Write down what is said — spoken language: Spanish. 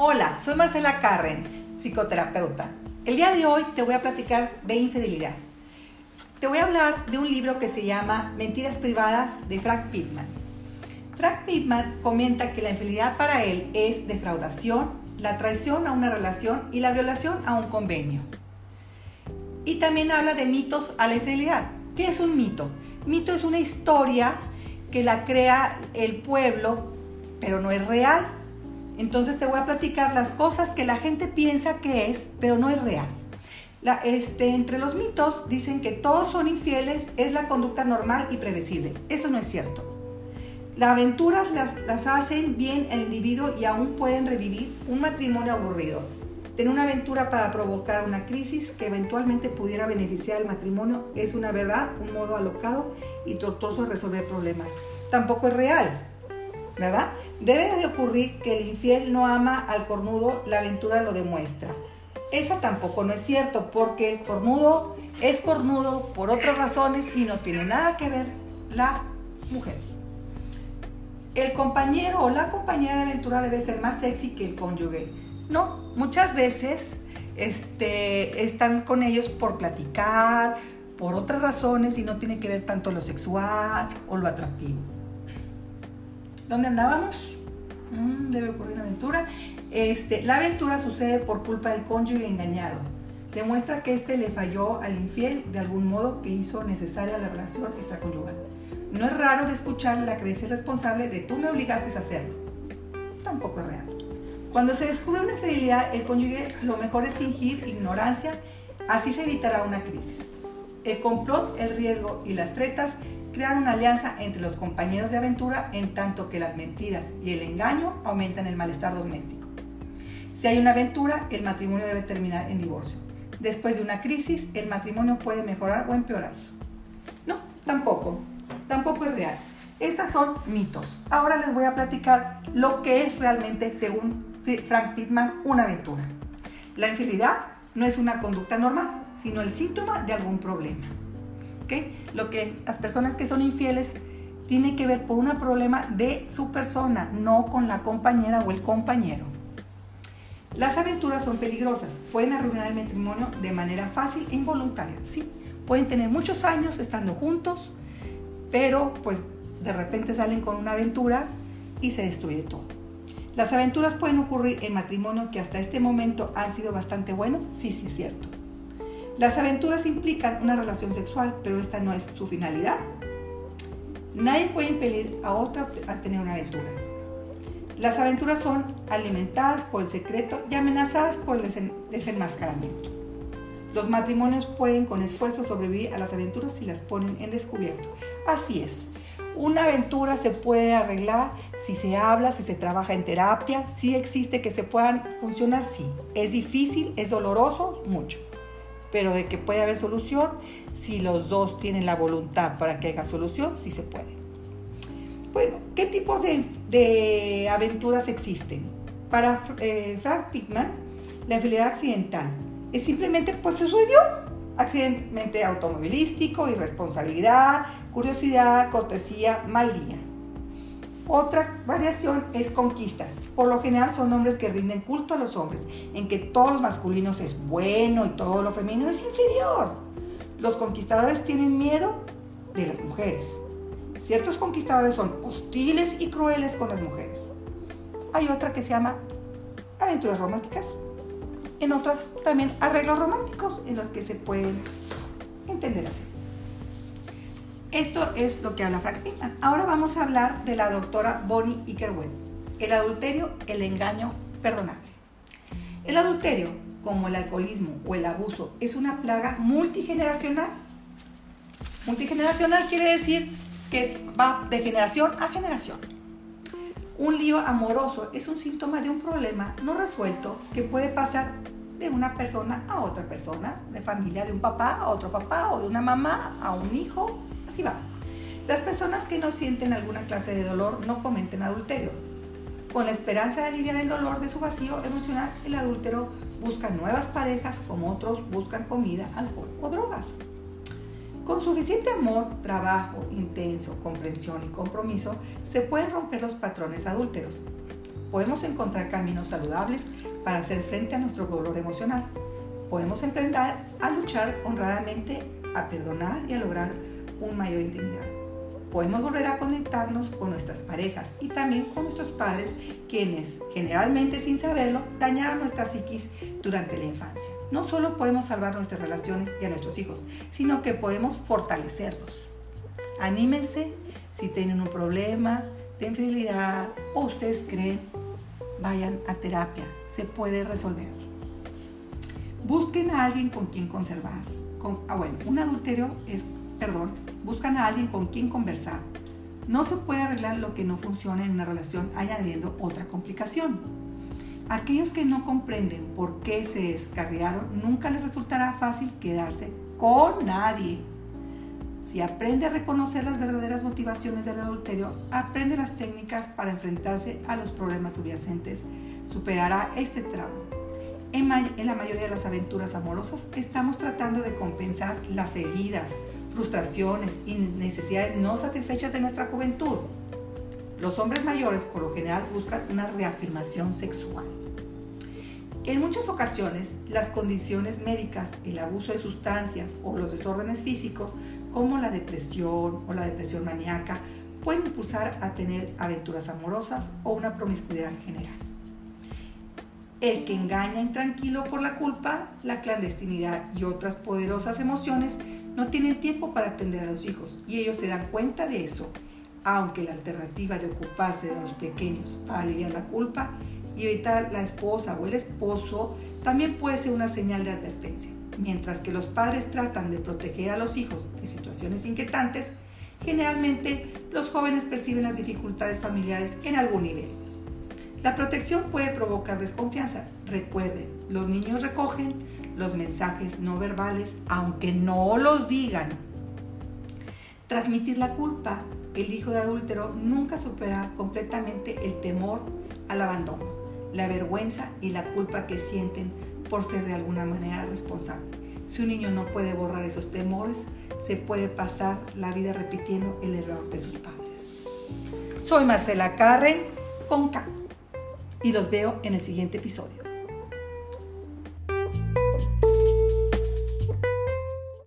Hola, soy Marcela Carren, psicoterapeuta. El día de hoy te voy a platicar de infidelidad. Te voy a hablar de un libro que se llama Mentiras privadas de Frank Pittman. Frank Pittman comenta que la infidelidad para él es defraudación, la traición a una relación y la violación a un convenio. Y también habla de mitos a la infidelidad. ¿Qué es un mito? Mito es una historia que la crea el pueblo, pero no es real entonces te voy a platicar las cosas que la gente piensa que es, pero no es real. este, entre los mitos dicen que todos son infieles, es la conducta normal y previsible. Eso no es cierto. Las aventuras las, las hacen bien el individuo y aún pueden revivir un matrimonio aburrido. Tener una aventura para provocar una crisis que eventualmente pudiera beneficiar al matrimonio es una verdad, un modo alocado y tortuoso de resolver problemas. Tampoco es real. ¿Verdad? Debe de ocurrir que el infiel no ama al cornudo, la aventura lo demuestra. Esa tampoco no es cierto, porque el cornudo es cornudo por otras razones y no tiene nada que ver la mujer. El compañero o la compañera de aventura debe ser más sexy que el cónyuge. No, muchas veces este, están con ellos por platicar, por otras razones y no tiene que ver tanto lo sexual o lo atractivo. ¿Dónde andábamos? Mm, debe ocurrir una aventura. Este, la aventura sucede por culpa del cónyuge engañado. Demuestra que éste le falló al infiel de algún modo que hizo necesaria la relación extraconyugal. No es raro de escuchar la creencia responsable de tú me obligaste a hacerlo. Tampoco es real. Cuando se descubre una infidelidad, el cónyuge lo mejor es fingir ignorancia, así se evitará una crisis. El complot, el riesgo y las tretas crear una alianza entre los compañeros de aventura en tanto que las mentiras y el engaño aumentan el malestar doméstico. Si hay una aventura, el matrimonio debe terminar en divorcio. Después de una crisis, el matrimonio puede mejorar o empeorar. No, tampoco. Tampoco es real. Estas son mitos. Ahora les voy a platicar lo que es realmente, según Frank Pittman, una aventura. La infidelidad no es una conducta normal, sino el síntoma de algún problema. Lo que las personas que son infieles tiene que ver por un problema de su persona, no con la compañera o el compañero. Las aventuras son peligrosas, pueden arruinar el matrimonio de manera fácil e involuntaria, sí. Pueden tener muchos años estando juntos, pero pues de repente salen con una aventura y se destruye todo. Las aventuras pueden ocurrir en matrimonio que hasta este momento han sido bastante buenos, sí, sí es cierto. Las aventuras implican una relación sexual, pero esta no es su finalidad. Nadie puede impedir a otro a tener una aventura. Las aventuras son alimentadas por el secreto y amenazadas por el desenmascaramiento. Los matrimonios pueden con esfuerzo sobrevivir a las aventuras si las ponen en descubierto. Así es. Una aventura se puede arreglar si se habla, si se trabaja en terapia, si existe que se puedan funcionar, sí. Es difícil, es doloroso, mucho pero de que puede haber solución, si los dos tienen la voluntad para que haya solución, sí se puede. Bueno, ¿qué tipos de, aventuras existen? Para eh, Frank Pittman, la infidelidad accidental es simplemente, pues sucedió, accidente automovilístico, irresponsabilidad, curiosidad, cortesía, mal día. Otra variación es conquistas. Por lo general son hombres que rinden culto a los hombres, en que todo lo masculino es bueno y todo lo femenino es inferior. Los conquistadores tienen miedo de las mujeres. Ciertos conquistadores son hostiles y crueles con las mujeres. Hay otra que se llama aventuras románticas. En otras también arreglos románticos en los que se pueden entender así. Esto es lo que habla Frank. Ahora vamos a hablar de la doctora Bonnie Ickerwell. El adulterio, el engaño perdonable. El adulterio, como el alcoholismo o el abuso, es una plaga multigeneracional. Multigeneracional quiere decir que va de generación a generación. Un lío amoroso es un síntoma de un problema no resuelto que puede pasar de una persona a otra persona, de familia, de un papá a otro papá o de una mamá a un hijo Las personas que no sienten alguna clase de dolor no cometen adulterio. Con la esperanza de aliviar el dolor de su vacío emocional, el adúltero busca nuevas parejas como otros buscan comida, alcohol o drogas. Con suficiente amor, trabajo intenso, comprensión y compromiso, se pueden romper los patrones adúlteros. podemos encontrar caminos saludables para hacer frente a nuestro dolor emocional. Podemos emprender a luchar honradamente, a perdonar y a lograr un mayor intimidad. Podemos volver a conectarnos con nuestras parejas y también con nuestros padres, quienes generalmente sin saberlo dañaron nuestra psiquis durante la infancia. No solo podemos salvar nuestras relaciones y a nuestros hijos, sino que podemos fortalecerlos. Anímense si tienen un problema de infidelidad o ustedes creen, vayan a terapia, se puede resolver. Busquen a alguien con quien conservar. Con, ah, bueno, un adulterio es, perdón, buscan a alguien con quien conversar. No se puede arreglar lo que no funciona en una relación añadiendo otra complicación. Aquellos que no comprenden por qué se descarriaron, nunca les resultará fácil quedarse con nadie. Si aprende a reconocer las verdaderas motivaciones del adulterio, aprende las técnicas para enfrentarse a los problemas subyacentes, superará este trauma. En, en, la mayoría de las aventuras amorosas estamos tratando de compensar las heridas, frustraciones y necesidades no satisfechas de nuestra juventud. Los hombres mayores por lo general buscan una reafirmación sexual. En muchas ocasiones, las condiciones médicas, el abuso de sustancias o los desórdenes físicos, como la depresión o la depresión maníaca, pueden impulsar a tener aventuras amorosas o una promiscuidad general. El que engaña intranquilo por la culpa, la clandestinidad y otras poderosas emociones no tienen tiempo para atender a los hijos y ellos se dan cuenta de eso, aunque la alternativa de ocuparse de los pequeños para aliviar la culpa y evitar la esposa o el esposo también puede ser una señal de advertencia. Mientras que los padres tratan de proteger a los hijos de situaciones inquietantes, generalmente los jóvenes perciben las dificultades familiares en algún nivel. La protección puede provocar desconfianza. Recuerden, los niños recogen los mensajes no verbales aunque no los digan. Transmitir la culpa. El hijo de adúltero nunca supera completamente el temor al abandono la vergüenza y la culpa que sienten por ser de alguna manera responsable. Si un niño no puede borrar esos temores, se puede pasar la vida repitiendo el error de sus padres. Soy Marcela Carren con K y los veo en el siguiente episodio.